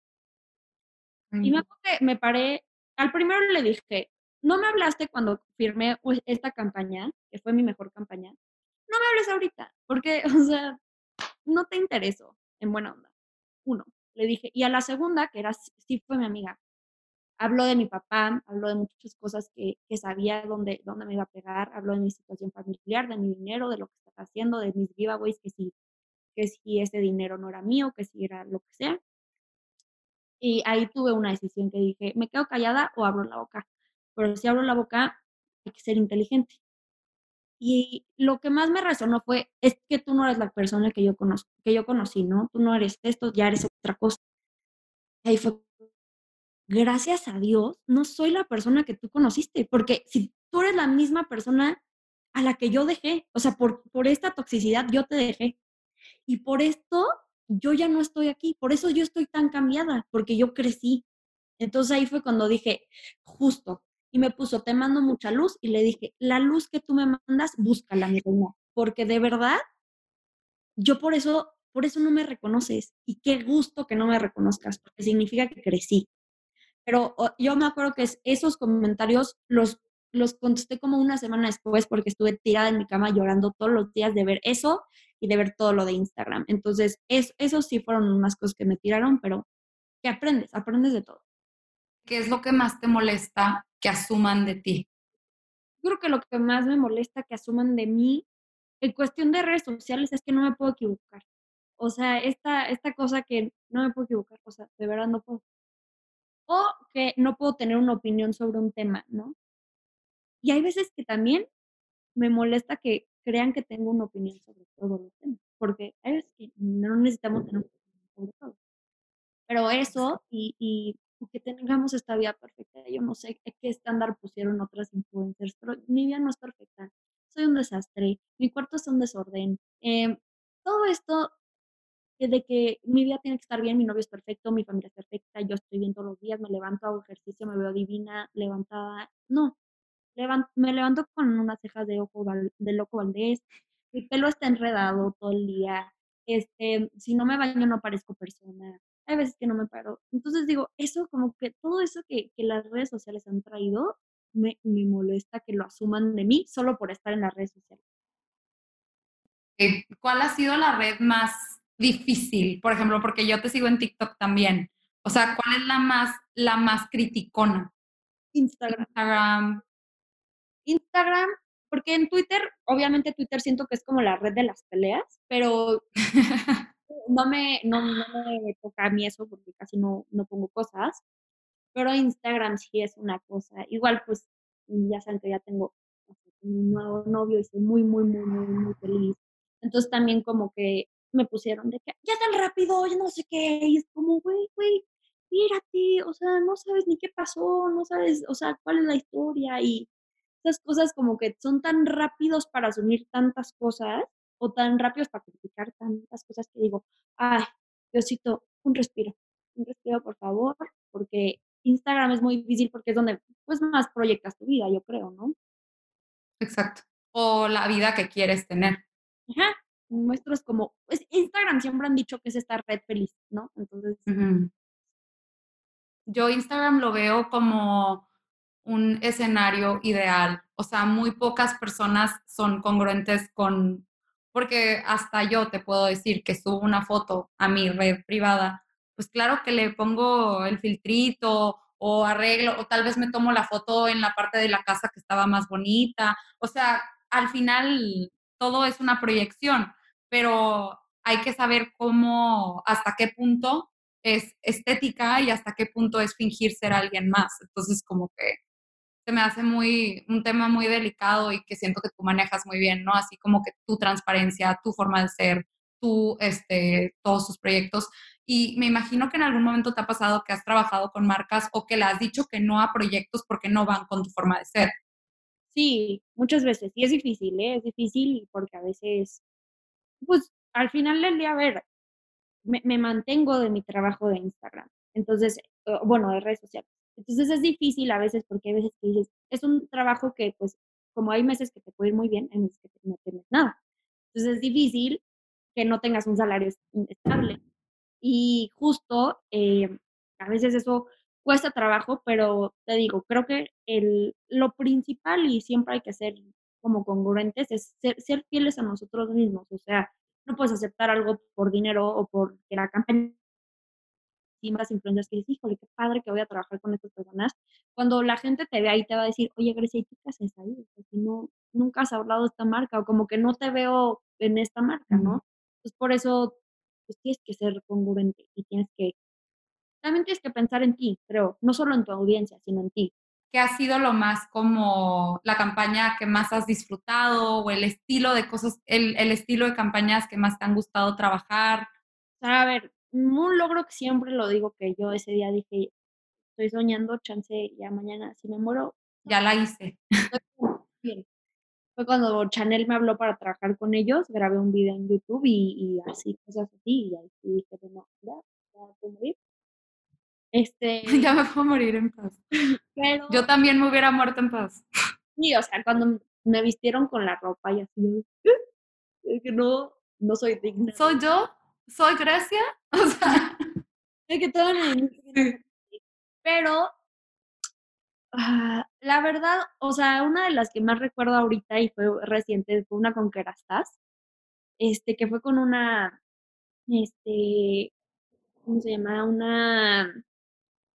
Y me acuerdo que me paré, al primero le dije, no me hablaste cuando firmé pues, esta campaña, que fue mi mejor campaña, no me hables ahorita, porque, [laughs] o sea, no te intereso, en buena onda. Uno, le dije, y a la segunda, que era, sí fue mi amiga, habló de mi papá, habló de muchas cosas que, que sabía dónde, dónde me iba a pegar, habló de mi situación familiar, de mi dinero, de lo que estaba haciendo, de mis giveaways, que si, que si ese dinero no era mío, que si era lo que sea. Y ahí tuve una decisión que dije, ¿me quedo callada o abro la boca? Pero si abro la boca, hay que ser inteligente. Y lo que más me resonó fue, es que tú no eres la persona que yo conozco, que yo conocí, ¿no? Tú no eres esto, ya eres otra cosa. Ahí fue, gracias a Dios, no soy la persona que tú conociste, porque si tú eres la misma persona a la que yo dejé, o sea, por, por esta toxicidad yo te dejé. Y por esto yo ya no estoy aquí, por eso yo estoy tan cambiada, porque yo crecí. Entonces ahí fue cuando dije, justo, y me puso, te mando mucha luz, y le dije, la luz que tú me mandas, búscala, mi reina, porque de verdad, yo por eso, por eso no me reconoces, y qué gusto que no me reconozcas, porque significa que crecí. Pero yo me acuerdo que esos comentarios los, los contesté como una semana después porque estuve tirada en mi cama llorando todos los días de ver eso y de ver todo lo de Instagram. Entonces, es, esos sí fueron unas cosas que me tiraron, pero que aprendes, aprendes de todo. ¿Qué es lo que más te molesta que asuman de ti? creo que lo que más me molesta que asuman de mí en cuestión de redes sociales es que no me puedo equivocar. O sea, esta, esta cosa que no me puedo equivocar, o sea, de verdad no puedo. O que no puedo tener una opinión sobre un tema, ¿no? Y hay veces que también me molesta que crean que tengo una opinión sobre todos los temas, porque hay veces que no necesitamos tener una opinión sobre todo. Pero eso y, y que tengamos esta vida perfecta. Yo no sé qué estándar pusieron otras influencers, pero mi vida no es perfecta. Soy un desastre, mi cuarto es un desorden. Em, todo esto de que mi vida tiene que estar bien, mi novio es perfecto, mi familia es perfecta, yo estoy bien todos los días, me levanto, hago ejercicio, me veo divina, levantada. No, me levanto con unas cejas de ojo de loco Valdés, mi pelo está enredado todo el día, este, si no me baño no parezco persona, hay veces que no me paro. Entonces digo, eso como que todo eso que, que las redes sociales han traído, me, me, molesta que lo asuman de mí solo por estar en las redes sociales. Eh, ¿Cuál ha sido la red más difícil? Por ejemplo, porque yo te sigo en TikTok también. O sea, ¿cuál es la más, la más criticona? Instagram. Instagram. Instagram, porque en Twitter, obviamente Twitter siento que es como la red de las peleas, pero [laughs] no me, no, me toca a mí eso porque casi no, no pongo cosas, pero Instagram sí es una cosa. Igual, pues, ya saben que ya tengo un nuevo novio y soy muy, muy, muy, muy, muy feliz. Entonces también como que me pusieron de que ya tan rápido, yo no sé qué, y es como, güey, güey, mírate, o sea, no sabes ni qué pasó, no sabes, o sea, cuál es la historia y esas cosas como que son tan rápidos para asumir tantas cosas o tan rápidos para criticar tantas cosas que digo, ay, Diosito, un respiro, un respiro por favor, porque Instagram es muy difícil porque es donde pues más proyectas tu vida, yo creo, ¿no? Exacto. O la vida que quieres tener. Ajá. Muestras como, pues Instagram siempre han dicho que es esta red feliz, ¿no? Entonces. Yo Instagram lo veo como un escenario ideal. O sea, muy pocas personas son congruentes con porque hasta yo te puedo decir que subo una foto a mi red privada, pues claro que le pongo el filtrito o arreglo, o tal vez me tomo la foto en la parte de la casa que estaba más bonita. O sea, al final todo es una proyección, pero hay que saber cómo, hasta qué punto es estética y hasta qué punto es fingir ser alguien más. Entonces, como que se me hace muy, un tema muy delicado y que siento que tú manejas muy bien, ¿no? Así como que tu transparencia, tu forma de ser, tu, este, todos sus proyectos. Y me imagino que en algún momento te ha pasado que has trabajado con marcas o que le has dicho que no a proyectos porque no van con tu forma de ser. Sí, muchas veces. Y es difícil, ¿eh? Es difícil porque a veces, pues al final del día, a ver, me, mantengo de mi trabajo de Instagram. Entonces, bueno, de redes sociales. Entonces es difícil a veces porque hay veces que dices, es un trabajo que pues como hay meses que te puede ir muy bien, hay meses que no tienes nada. Entonces es difícil que no tengas un salario estable. Y justo eh, a veces eso cuesta trabajo, pero te digo, creo que el, lo principal y siempre hay que ser como congruentes es ser, ser fieles a nosotros mismos. O sea, no puedes aceptar algo por dinero o porque la campaña más influencias que dices, híjole, qué padre que voy a trabajar con estas personas. Cuando la gente te ve ahí, te va a decir, oye, Grecia, ¿y qué haces ahí? si no, nunca has hablado de esta marca o como que no te veo en esta marca, ¿no? Entonces, por eso, pues tienes que ser congruente y tienes que, también tienes que pensar en ti, creo, no solo en tu audiencia, sino en ti. ¿Qué ha sido lo más como la campaña que más has disfrutado o el estilo de cosas, el, el estilo de campañas que más te han gustado trabajar? A ver, un logro que siempre lo digo que yo ese día dije, estoy soñando, chance ya mañana, si me muero. Ya la hice. Bien. Fue cuando Chanel me habló para trabajar con ellos, grabé un video en YouTube y, así, cosas así, y ahí dije, bueno, ya, ya puedo morir. Este... [laughs] ya me puedo morir en paz. Pero... Yo también me hubiera muerto en paz. Sí, o sea, cuando me vistieron con la ropa y así, es que no, no soy digna. ¿Soy yo? ¿Soy Grecia? [laughs] O sea, es que todo Pero ah, la verdad, o sea, una de las que más recuerdo ahorita y fue reciente fue una con Kerastase, este, que fue con una, este, ¿cómo se llama? Una,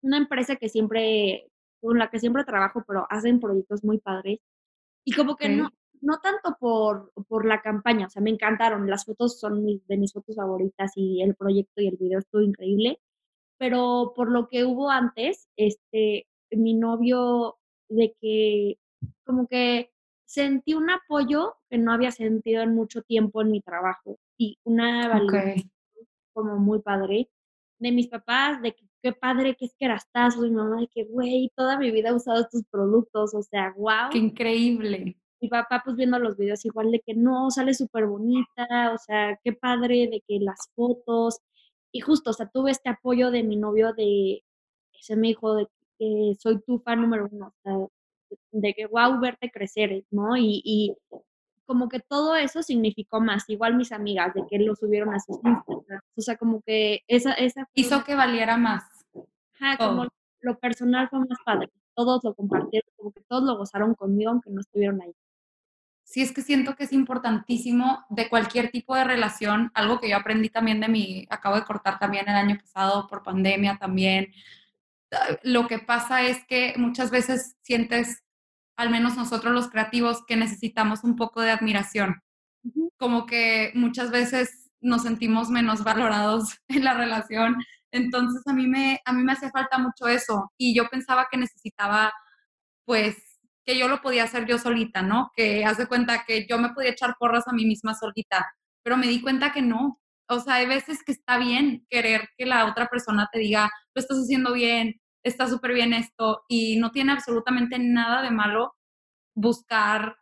una empresa que siempre, con la que siempre trabajo, pero hacen proyectos muy padres. Y como que no, no tanto por, por la campaña, o sea, me encantaron, las fotos son mis- de mis fotos favoritas y el proyecto y el video estuvo increíble, pero por lo que hubo antes, este, mi novio, de que como que sentí un apoyo que no había sentido en mucho tiempo en mi trabajo y una validación como muy padre de mis papás, de que qué padre que es Kerastase, y mi mamá de que, güey, toda mi vida he usado estos productos, o sea, Qué wow. increíble. Mi papá, pues, viendo los videos igual de que no, sale súper bonita, o sea, qué padre de que las fotos y justo, o sea, tuve este apoyo de mi novio de ese me dijo de que soy tu fan número uno, o sea, de que guau verte crecer, ¿no? Y y como que todo eso significó más, igual mis amigas, de que lo subieron a sus Instagrams, o sea, como que esa esa una Hizo que valiera más ajá, como todo. lo personal fue más padre, todos lo compartieron, como que todos lo gozaron conmigo, aunque no estuvieron ahí. Sí, es que siento que es importantísimo de cualquier tipo de relación, algo que yo aprendí también de mi, acabo de cortar también el año pasado por pandemia también. Ah, Lo que pasa es que muchas veces sientes, al menos nosotros los creativos, que necesitamos un poco de admiración. Como que muchas veces nos sentimos menos valorados [laughs] en la relación. Entonces a mí me, a mí me hacía falta mucho eso y yo pensaba que necesitaba pues que yo lo podía hacer yo solita, ¿no? Que haz de cuenta que yo me podía echar porras a mí misma solita, pero me di cuenta que no. O sea, hay veces que está bien querer que la otra persona te diga, lo estás haciendo bien, está súper bien esto, y no tiene absolutamente nada de malo buscar,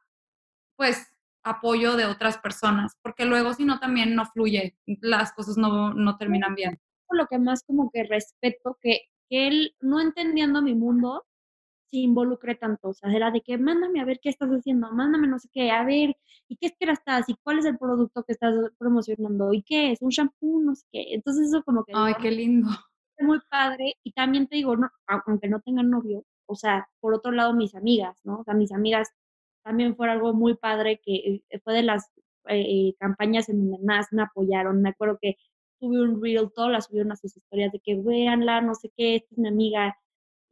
pues, apoyo de otras personas, porque luego si no también no fluye, las cosas no, no terminan bien. Lo que más como que respeto que, que él, no entendiendo mi mundo, se involucre tanto. O sea, era de que mándame a ver qué estás haciendo, mándame no sé qué, a ver, ¿y qué es que estás? ¿Y cuál es el producto que estás promocionando? ¿Y qué es? ¿Un shampoo? No sé qué. Entonces eso como que Ay, digo, qué lindo. es muy padre. Y también te digo, no, au- aunque no tengan novio, o sea, por otro lado mis amigas, ¿no? O sea, mis amigas también fue algo muy padre que eh, fue de las eh, campañas en donde más me apoyaron. Me acuerdo que tuve un reel, todas las subieron a sus historias de que véanla, no sé qué, esta es mi amiga.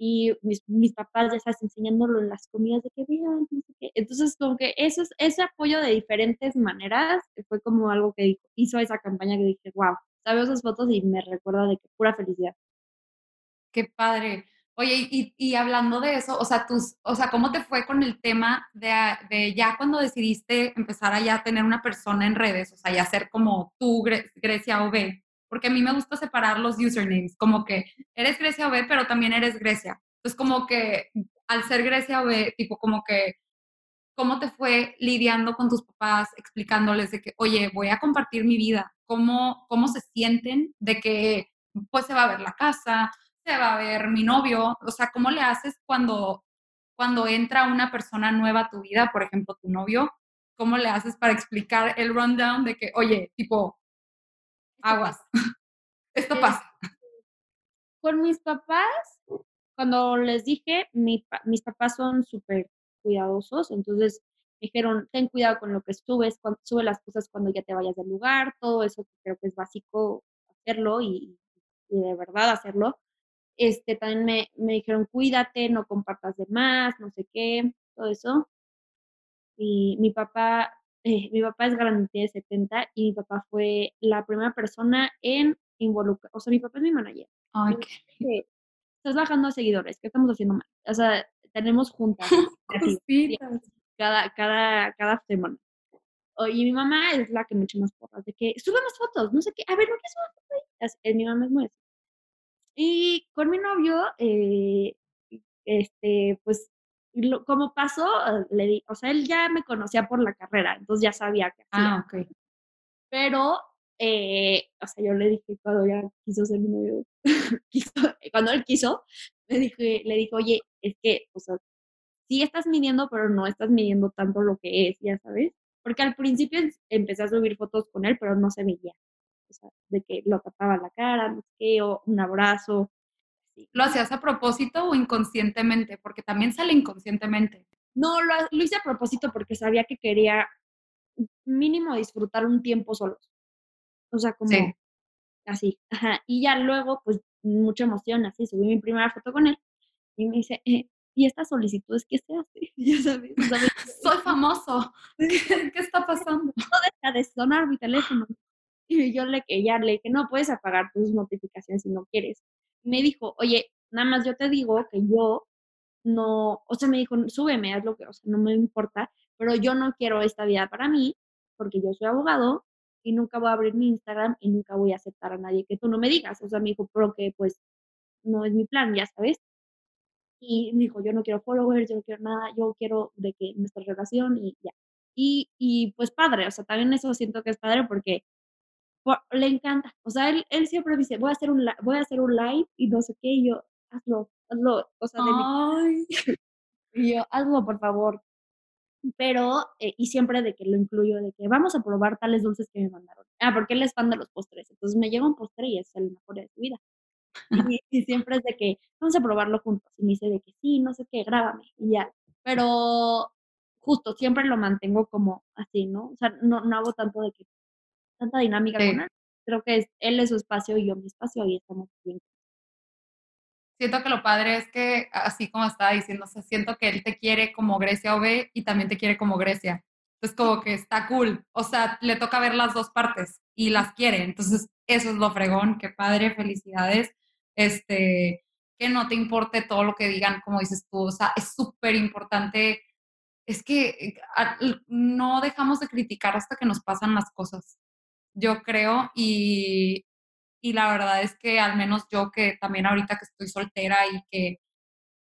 Y mis, mis papás ya estás enseñándolo en las comidas de que vean, no sé qué. Entonces, como que eso es, ese apoyo de diferentes maneras eh, fue como algo que hizo esa campaña que dije, wow, veo esas fotos y me recuerda de que pura felicidad. Qué padre. Oye, y, hablando de eso, o sea, tus, o sea, ¿cómo te fue con el tema de, a- de ya cuando decidiste empezar a ya tener una persona en redes, o sea, ya ser como tú, Gre- Grecia OB? Porque a mí me gusta separar los usernames, como que eres Grecia OB, pero también eres Grecia. Entonces, como que al ser Grecia OB, tipo, como que ¿Cómo te fue lidiando con tus papás, explicándoles de que, oye, voy a compartir mi vida? ¿Cómo, cómo se sienten de que, pues, se va a ver la casa, va a ver mi novio? O sea, ¿cómo le haces cuando, cuando entra una persona nueva a tu vida, por ejemplo, tu novio? ¿Cómo le haces para explicar el rundown de que, oye, tipo, aguas, [laughs] esto Es- pasa? con mis papás, cuando les dije, mi mis papás son súper cuidadosos, entonces me dijeron, ten cuidado con lo que subes, cuan- sube las cosas cuando ya te vayas del lugar, todo eso creo que es básico hacerlo y, y de verdad hacerlo. Este, también me, me dijeron, cuídate, no compartas de más, no sé qué, todo eso. Y mi papá, eh, mi papá es grande, tiene 70, y mi papá fue la primera persona en involucrar, o sea, mi papá es mi manager. Ay, Me dijo, qué "Oye, Estás bajando seguidores, ¿qué estamos haciendo mal? O sea, tenemos juntas [laughs] así, cada, cada, cada semana. Y mi mamá es la que me echa más porras, de que sube más fotos, no sé qué, a ver, ¿no quieres ahí? Así, eh, mi mamá es muy así. Y con mi novio, eh, este, pues, lo- como pasó, eh, le di, o sea, él ya me conocía por la carrera, entonces ya sabía hacía. Ah, ok. Pero, eh, o sea, yo le dije cuando ya quiso ser mi novio, [laughs] quiso- cuando él quiso, le dije, le dije, oye, es que, o sea, sí estás midiendo, pero no estás midiendo tanto lo que es, ya sabes. Porque al principio em- empecé a subir fotos con él, pero no se veía. O sea, de que lo tapaba la cara, no sé qué, o un abrazo. ¿Lo hacías a propósito o inconscientemente? Porque también sale inconscientemente. No, lo, lo hice a propósito porque sabía que quería mínimo disfrutar un tiempo solos. O sea, como Sí. así. Ajá. Y ya luego, pues, mucha emoción, así, subí mi primera foto con él y me dice, eh, ¿y estas solicitudes qué se hace? [laughs] Ya sabes, me- [laughs] Soy famoso. [laughs] ¿Qué, qué está pasando? no deja de sonar mi teléfono. Y yo le que ya le dije, no, puedes apagar tus notificaciones si no quieres. Me dijo, oye, nada más yo te digo que yo no, o sea, me dijo, súbeme, haz lo que, o sea, no me importa, pero yo no quiero esta vida para mí, porque yo soy abogado y nunca voy a abrir mi Instagram y nunca voy a aceptar a nadie que tú no me digas. O sea, me dijo, porque pues no es mi plan, ya sabes. Y me dijo, yo no quiero followers, yo no quiero nada, yo quiero de que nuestra relación y ya. Y, y pues padre, o sea, también eso siento que es padre porque por- le encanta. O sea, él, él siempre me dice, voy a hacer un, voy a hacer un live y no sé qué, y yo, hazlo, hazlo, o sea, de mi [laughs] Y yo, hazlo, por favor. Pero, eh, y siempre de que lo incluyo, de que vamos a probar tales dulces que me mandaron. Ah, porque él es fan de los postres. Entonces me llega un postre y es el mejor de su vida. [laughs] Y, y siempre es de que vamos a probarlo juntos. Y me dice de que sí, no sé qué, grábame. Y ya. Pero justo, siempre lo mantengo como así, ¿no? O sea, no, no hago tanto de que, tanta dinámica Sí. con él. Creo que es, él es su espacio y yo mi espacio y estamos bien. siento que lo padre es que, así como estaba diciendo, o sea, siento que él te quiere como Grecia OB y también te quiere como Grecia. Entonces, como que está cool. O sea, le toca ver las dos partes y las quiere. Entonces, eso es lo fregón. Qué padre, felicidades. Este, que no te importe todo lo que digan, como dices tú. O sea, es súper importante. Es que eh, no dejamos de criticar hasta que nos pasan las cosas. Yo creo, y, y la verdad es que al menos yo que también ahorita que estoy soltera y que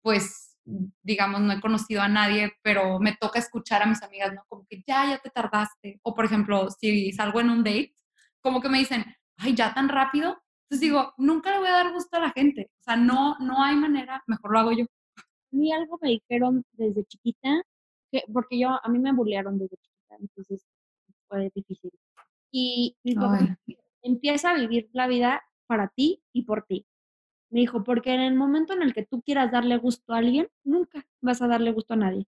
pues digamos no he conocido a nadie, pero me toca escuchar a mis amigas, ¿no? Como que ya, ya te tardaste. O por ejemplo, si salgo en un date, como que me dicen, ay, ya tan rápido. Entonces digo, nunca le voy a dar gusto a la gente. O sea, no, no hay manera, mejor lo hago yo. A mí algo me dijeron desde chiquita, que, porque yo, a mí me bullearon desde chiquita, entonces fue difícil. Y empieza a vivir la vida para ti y por ti. Me dijo, porque en el momento en el que tú quieras darle gusto a alguien, nunca vas a darle gusto a nadie.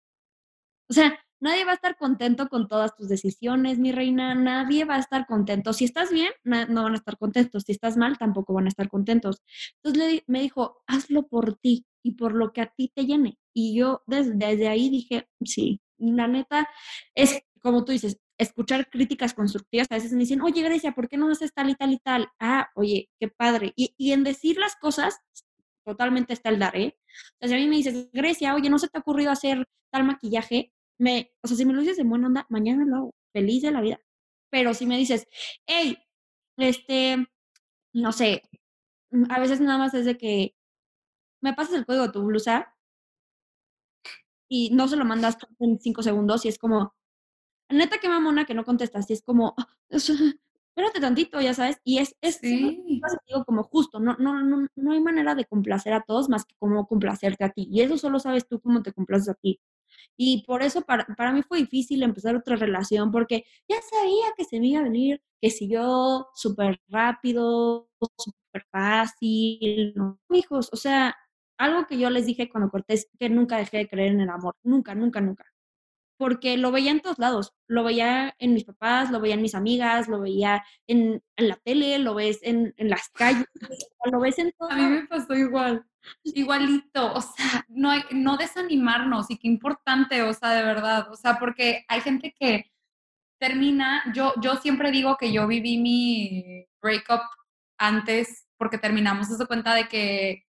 O sea, nadie va a estar contento con todas tus decisiones, mi reina, nadie va a estar contento. Si estás bien, no van a estar contentos. Si estás mal, tampoco van a estar contentos. Entonces le me dijo, hazlo por ti y por lo que a ti te llene. Y yo desde, desde ahí dije, sí, la neta, es como tú dices, escuchar críticas constructivas. A veces me dicen, oye, Grecia, ¿por qué no haces tal y tal y tal? Ah, oye, qué padre. Y, y en decir las cosas, totalmente está el dar, ¿eh? O sea, si a mí me dices, Grecia, oye, ¿no se te ha ocurrido hacer tal maquillaje? Me, o sea, si me lo dices en buena onda, mañana lo hago, feliz de la vida. Pero si me dices, hey, este, no sé, a veces nada más es de que me pasas el código de tu blusa y no se lo mandas en cinco segundos y es como, neta que mamona que no contestas y es como, "Ah, es- espérate tantito, ya sabes, y es, es Sí. digo como justo, no, no, no, no hay manera de complacer a todos más que como complacerte a ti, y eso solo sabes tú cómo te complaces a ti. Y por eso para, para mí fue difícil empezar otra relación, porque ya sabía que se me iba a venir, que si yo súper rápido, súper fácil, no, hijos, o sea, algo que yo les dije cuando corté es que nunca dejé de creer en el amor, nunca, nunca, nunca. Porque lo veía en todos lados, lo veía en mis papás, lo veía en mis amigas, lo veía en, en la tele, lo ves en, en las calles, [laughs] lo ves en todo. A mí me pasó igual, igualito, o sea, no, hay, no desanimarnos y qué importante, o sea, de verdad, o sea, porque hay gente que termina, yo, yo siempre digo que yo viví mi breakup antes porque terminamos, se cuenta de que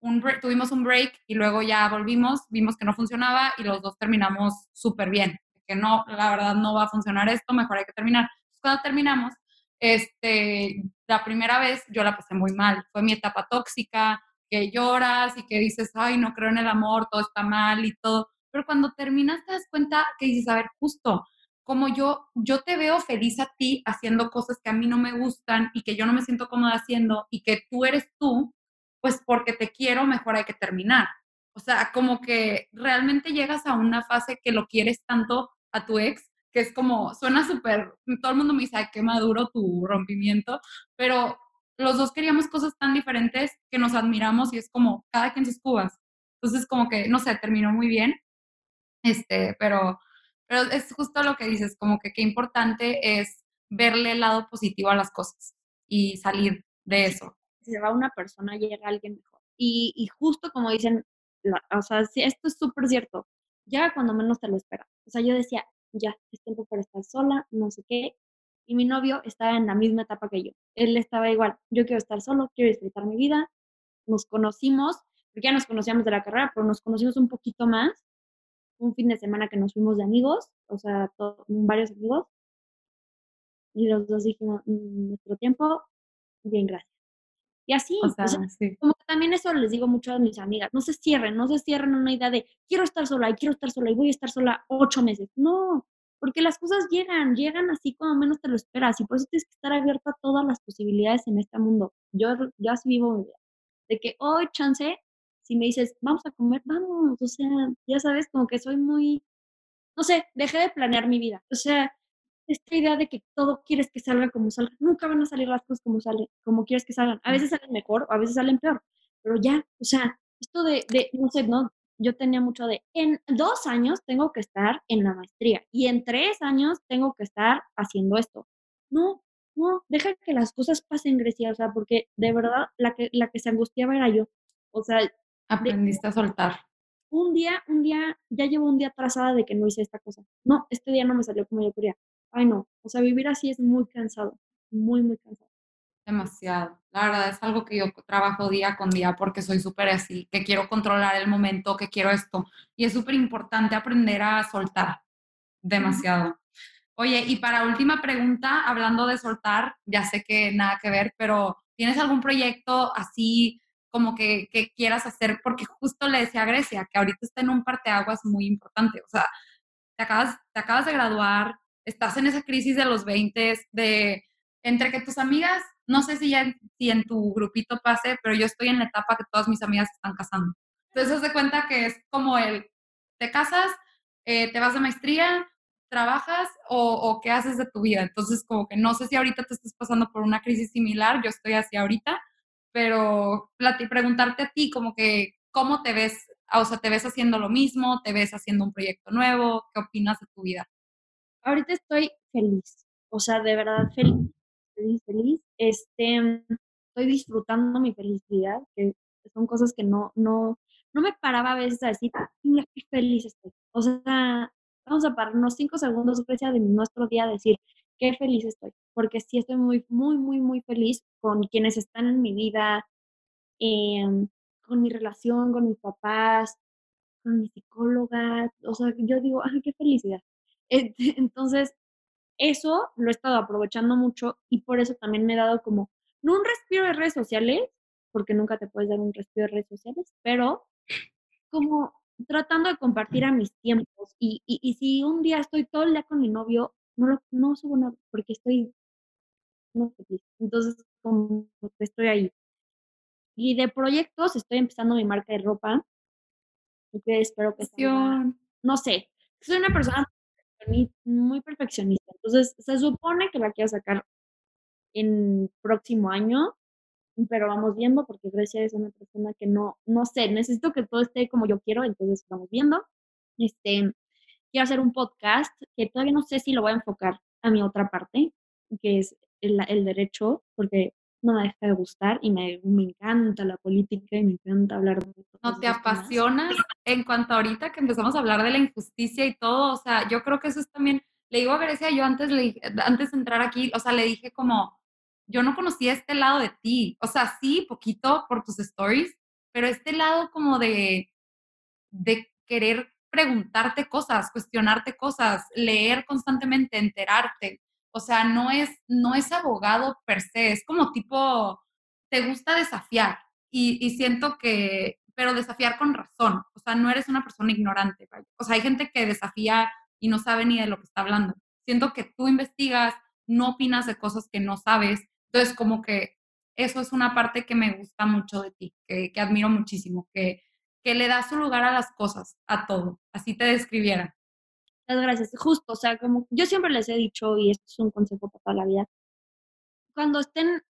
un break, tuvimos un break y luego ya volvimos, vimos que no funcionaba y los dos terminamos súper bien, que no, la verdad no va a funcionar esto, mejor hay que terminar. Cuando terminamos, este, la primera vez yo la pasé muy mal, fue mi etapa tóxica, que lloras y que dices, ay, no creo en el amor, todo está mal y todo, pero cuando terminas te das cuenta que dices, a ver, justo, como yo, yo te veo feliz a ti haciendo cosas que a mí no me gustan y que yo no me siento cómoda haciendo y que tú eres tú, pues porque te quiero, mejor hay que terminar. O sea, como que realmente llegas a una fase que lo quieres tanto a tu ex, que es como, suena súper, todo el mundo me dice, ay, qué maduro tu rompimiento, pero los dos queríamos cosas tan diferentes que nos admiramos y es como cada quien sus cubas. Entonces, como que, no sé, terminó muy bien. Este, pero, pero es justo lo que dices, como que qué importante es verle el lado positivo a las cosas y salir de eso. Si se va una persona, llega alguien mejor. Y, justo como dicen, o sea, sí, esto es súper cierto, ya cuando menos te lo esperas. O sea, yo decía, ya, es tiempo para estar sola, no sé qué. Y mi novio estaba en la misma etapa que yo. Él estaba igual, yo quiero estar solo, quiero disfrutar mi vida. Nos conocimos, porque ya nos conocíamos de la carrera, pero nos conocimos un poquito más. Un fin de semana que nos fuimos de amigos, o sea, varios amigos. Y los dos dijimos, mm, nuestro tiempo, bien, gracias. Y así, como que también eso les digo mucho a mis amigas, no se cierren, no se cierren una idea de quiero estar sola y quiero estar sola y voy a estar sola ocho meses. No, porque las cosas llegan, llegan así como menos te lo esperas y por eso tienes que estar abierta a todas las posibilidades en este mundo. Yo, yo así vivo mi vida. De que hoy, chance, si me dices, vamos a comer, vamos, o sea, ya sabes, como que soy muy, no sé, dejé de planear mi vida. O sea, esta idea de que todo quieres que salga como salga. Nunca van a salir las cosas como salen, como quieres que salgan. A veces salen mejor o a veces salen peor. Pero ya, o sea, esto de, de, no sé, no, yo tenía mucho de, en dos años tengo que estar en la maestría y en tres años tengo que estar haciendo esto. No, no, deja que las cosas pasen, Grecia, o sea, porque de verdad la que, la que se angustiaba era yo. O sea, aprendiste a soltar. Un día, un día, ya llevo un día atrasada de que no hice esta cosa. No, este día no me salió como yo quería ay no, o sea, vivir así es muy cansado, muy, muy cansado. Demasiado. La verdad es algo que yo trabajo día con día porque soy súper así, que quiero controlar el momento, que quiero esto. Y es súper importante aprender a soltar demasiado. Oye, y para última pregunta, hablando de soltar, ya sé que nada que ver, pero ¿tienes algún proyecto así como que, que quieras hacer? Porque justo le decía a Grecia que ahorita está en un parteaguas muy importante. O sea, te acabas, te acabas de graduar, estás en esa crisis de los 20, de entre que tus amigas, no sé si, ya, si en tu grupito pase, pero yo estoy en la etapa que todas mis amigas están casando. Entonces, de cuenta que es como el, te casas, eh, te vas de maestría, trabajas o, o, qué haces de tu vida. Entonces, como que no sé si ahorita te estás pasando por una crisis similar, yo estoy así ahorita, pero preguntarte a ti como que, ¿cómo te ves? O sea, ¿te ves haciendo lo mismo? ¿Te ves haciendo un proyecto nuevo? ¿Qué opinas de tu vida? Ahorita estoy feliz, o sea, de verdad feliz, feliz, feliz. Este, estoy disfrutando mi felicidad, que son cosas que no, no, no me paraba a veces a decir, mira qué feliz estoy. O sea, vamos a pararnos cinco segundos, Grecia, de nuestro día a decir qué feliz estoy, porque sí estoy muy, muy, muy, muy feliz con quienes están en mi vida, em, con mi relación, con mis papás, con mi psicóloga, o sea, yo digo, ay, qué felicidad. [laughs] Entonces, eso lo he estado aprovechando mucho y por eso también me he dado como, no un respiro de redes sociales, porque nunca te puedes dar un respiro de redes sociales, pero como tratando de compartir a mis tiempos. Y, y, si un día estoy todo el día con mi novio, no, lo, no subo nada porque estoy no feliz. Entonces, como estoy ahí. Y de proyectos, estoy empezando mi marca de ropa. Y que espero que sea. No sé, soy una persona muy perfeccionista. Entonces, se supone que la quiero sacar en próximo año, pero vamos viendo porque Grecia es una persona que no, no sé, necesito que todo esté como yo quiero, entonces vamos viendo. Este, quiero hacer un podcast que todavía no sé si lo voy a enfocar a mi otra parte, que es el, el derecho, porque no me deja de gustar y me, me encanta la política y me encanta hablar de ¿No te apasionas? En cuanto ahorita que empezamos a hablar de la injusticia y todo, o sea, yo creo que eso es también, le digo a Grecia, yo antes, le, antes de entrar aquí, o sea, le dije como, yo no conocía este lado de ti, o sea, sí, poquito por tus stories, pero este lado como de, de querer preguntarte cosas, cuestionarte cosas, leer constantemente, enterarte. O sea, no es, no es abogado per se, es como tipo, te gusta desafiar y, siento que, pero desafiar con razón, o sea, no eres una persona ignorante. O sea, hay gente que desafía y no sabe ni de lo que está hablando. Siento que tú investigas, no opinas de cosas que no sabes, entonces como que eso es una parte que me gusta mucho de ti, que, que admiro muchísimo, que, que le das su lugar a las cosas, a todo, así te describiera gracias. Justo, o sea, como yo siempre les he dicho, y esto es un consejo para toda la vida, cuando estén,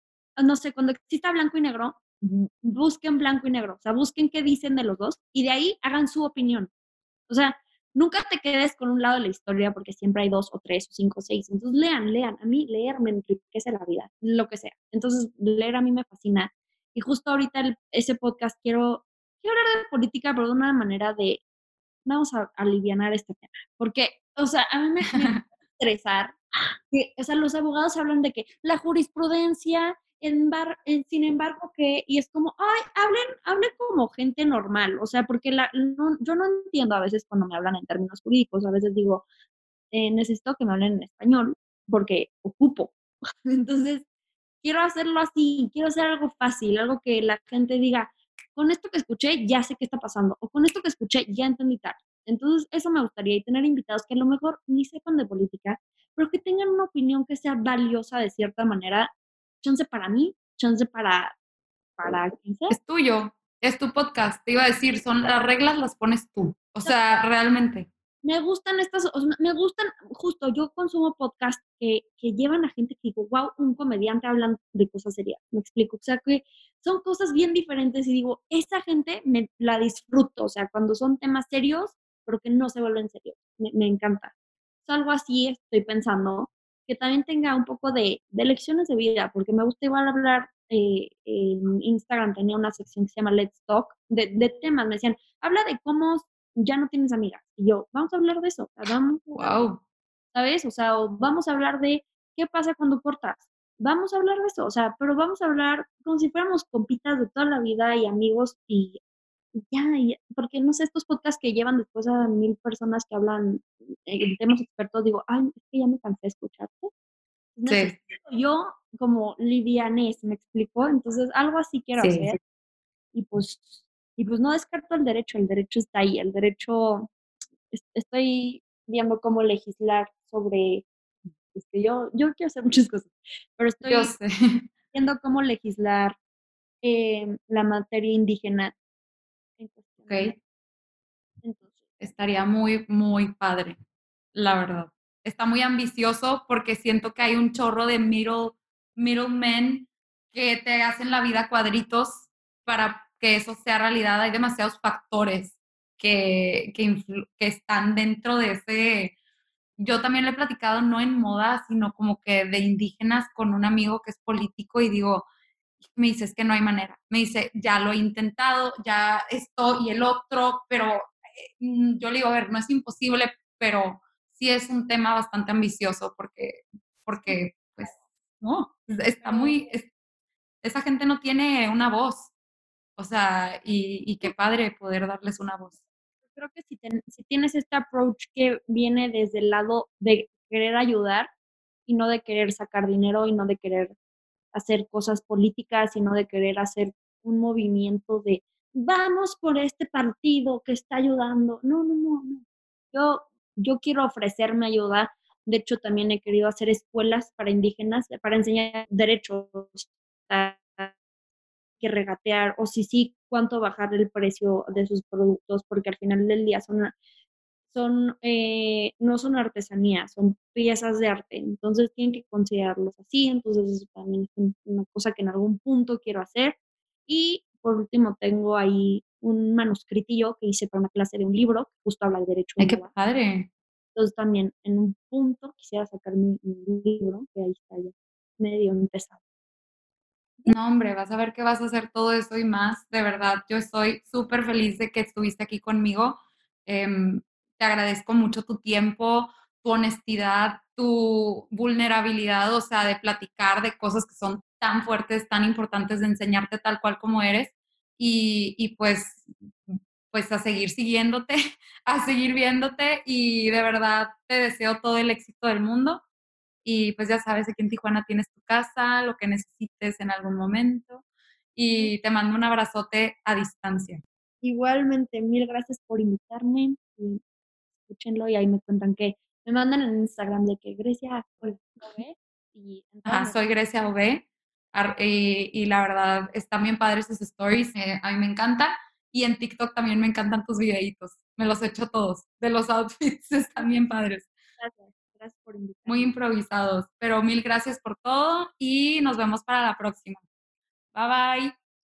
no sé, cuando exista blanco y negro, busquen blanco y negro, o sea, busquen qué dicen de los dos y de ahí hagan su opinión. O sea, nunca te quedes con un lado de la historia porque siempre hay dos o tres o cinco o seis. Entonces lean, lean. A mí leer me enriquece la vida, lo que sea. Entonces leer a mí me fascina. Y justo ahorita ese podcast quiero, quiero hablar de política, pero de una manera de, vamos a aliviar este tema. Porque, o sea, a mí me, estresar. Que, o sea, los abogados hablan de que la jurisprudencia en bar, sin embargo, que, y es como, ay, hablen, hablen como gente normal, o sea, porque la, yo no entiendo a veces cuando me hablan en términos jurídicos, a veces digo, eh, necesito que me hablen en español porque ocupo. [laughs] Entonces, quiero hacerlo así, quiero hacer algo fácil, algo que la gente diga, con esto que escuché ya sé qué está pasando, o con esto que escuché ya entendí tal. Entonces, eso me gustaría, y tener invitados que a lo mejor ni sepan de política, pero que tengan una opinión que sea valiosa de cierta manera chance para mí, chance para, para quien sea. Es tuyo, es tu podcast. Te iba a decir, son las reglas las pones tú. O sea, realmente. Me gustan estas, me gustan, justo, yo consumo podcasts que, que llevan a gente que digo, wow, un comediante hablando de cosas serias, me explico, o sea, que son cosas bien diferentes y digo, esa gente me la disfruto, o sea, cuando son temas serios, pero que no se vuelven serios, me, encanta. Es algo así estoy pensando, que también tenga un poco de, de lecciones de vida, porque me gusta igual hablar, eh, en Instagram tenía una sección que se llama Let's Talk, de, de, temas, me decían, habla de cómo ya no tienes amigas. Y yo, vamos a hablar de eso, vamos, wow. ¿sabes? O sea, vamos a hablar de qué pasa cuando cortas. Vamos a hablar de eso, o sea, pero vamos a hablar como si fuéramos compitas de toda la vida y amigos y ya, porque no sé, estos podcasts que llevan después a mil personas que hablan en temas expertos, digo, ay, es que ya me cansé de escucharte. Sí. Yo como livianés, ¿me explico? Entonces, algo así quiero hacer. Y pues, y pues no descarto el derecho, el derecho está ahí, el derecho, estoy viendo cómo legislar sobre, es que yo, yo quiero hacer muchas cosas, pero estoy viendo cómo legislar eh, la materia indígena Ok. Estaría muy, muy padre, la verdad. Está muy ambicioso porque siento que hay un chorro de middle, middlemen que te hacen la vida cuadritos para que eso sea realidad. Hay demasiados factores que, que, que están dentro de ese... Yo también le he platicado no en moda, sino como que de indígenas con un amigo que es político y digo, me dice, es que no hay manera. Me dice, ya lo he intentado, ya esto y el otro, pero eh, yo le digo, a ver, no es imposible, pero sí es un tema bastante ambicioso porque, porque pues, no, está muy, esa gente no tiene una voz. O sea, y, y qué padre poder darles una voz. Creo que si, si tienes este approach que viene desde el lado de querer ayudar y no de querer sacar dinero y no de querer hacer cosas políticas, sino de querer hacer un movimiento de vamos por este partido que está ayudando. No, no, no, no. Yo, yo quiero ofrecerme ayuda. De hecho, también he querido hacer escuelas para indígenas, para enseñar derechos, a que regatear, o si sí, cuánto bajar el precio de sus productos, porque al final del día son son, eh, no son artesanías, son piezas de arte, entonces tienen que considerarlos así, entonces eso también es una cosa que en algún punto quiero hacer. Y por último tengo ahí un manuscritillo que hice para una clase de un libro, que justo habla de derecho. ¡Ay, qué padre! Entonces también en un punto quisiera sacar mi, mi libro, que ahí está ya medio empezado. No, hombre, vas a ver que vas a hacer todo eso y más. De verdad, yo estoy súper feliz de que estuviste aquí conmigo. Eh, te agradezco mucho tu tiempo, tu honestidad, tu vulnerabilidad, o sea, de platicar de cosas que son tan fuertes, tan importantes, de enseñarte tal cual como eres. Y, y pues, pues a seguir siguiéndote, [laughs] a seguir viéndote y de verdad te deseo todo el éxito del mundo. Y pues ya sabes, aquí en Tijuana tienes tu casa, lo que necesites en algún momento. Y te mando un abrazote a distancia. Igualmente, mil gracias por invitarme y escúchenlo y ahí me cuentan que me mandan en Instagram de que Grecia OV y soy Grecia OV y, y, la verdad están bien padres sus stories, eh, a mí me encanta y en TikTok también me encantan tus videitos, me los he hecho todos, de los [laughs] outfits están bien padres. Gracias, gracias por. Muy improvisados, pero mil gracias por todo y nos vemos para la próxima. Bye bye.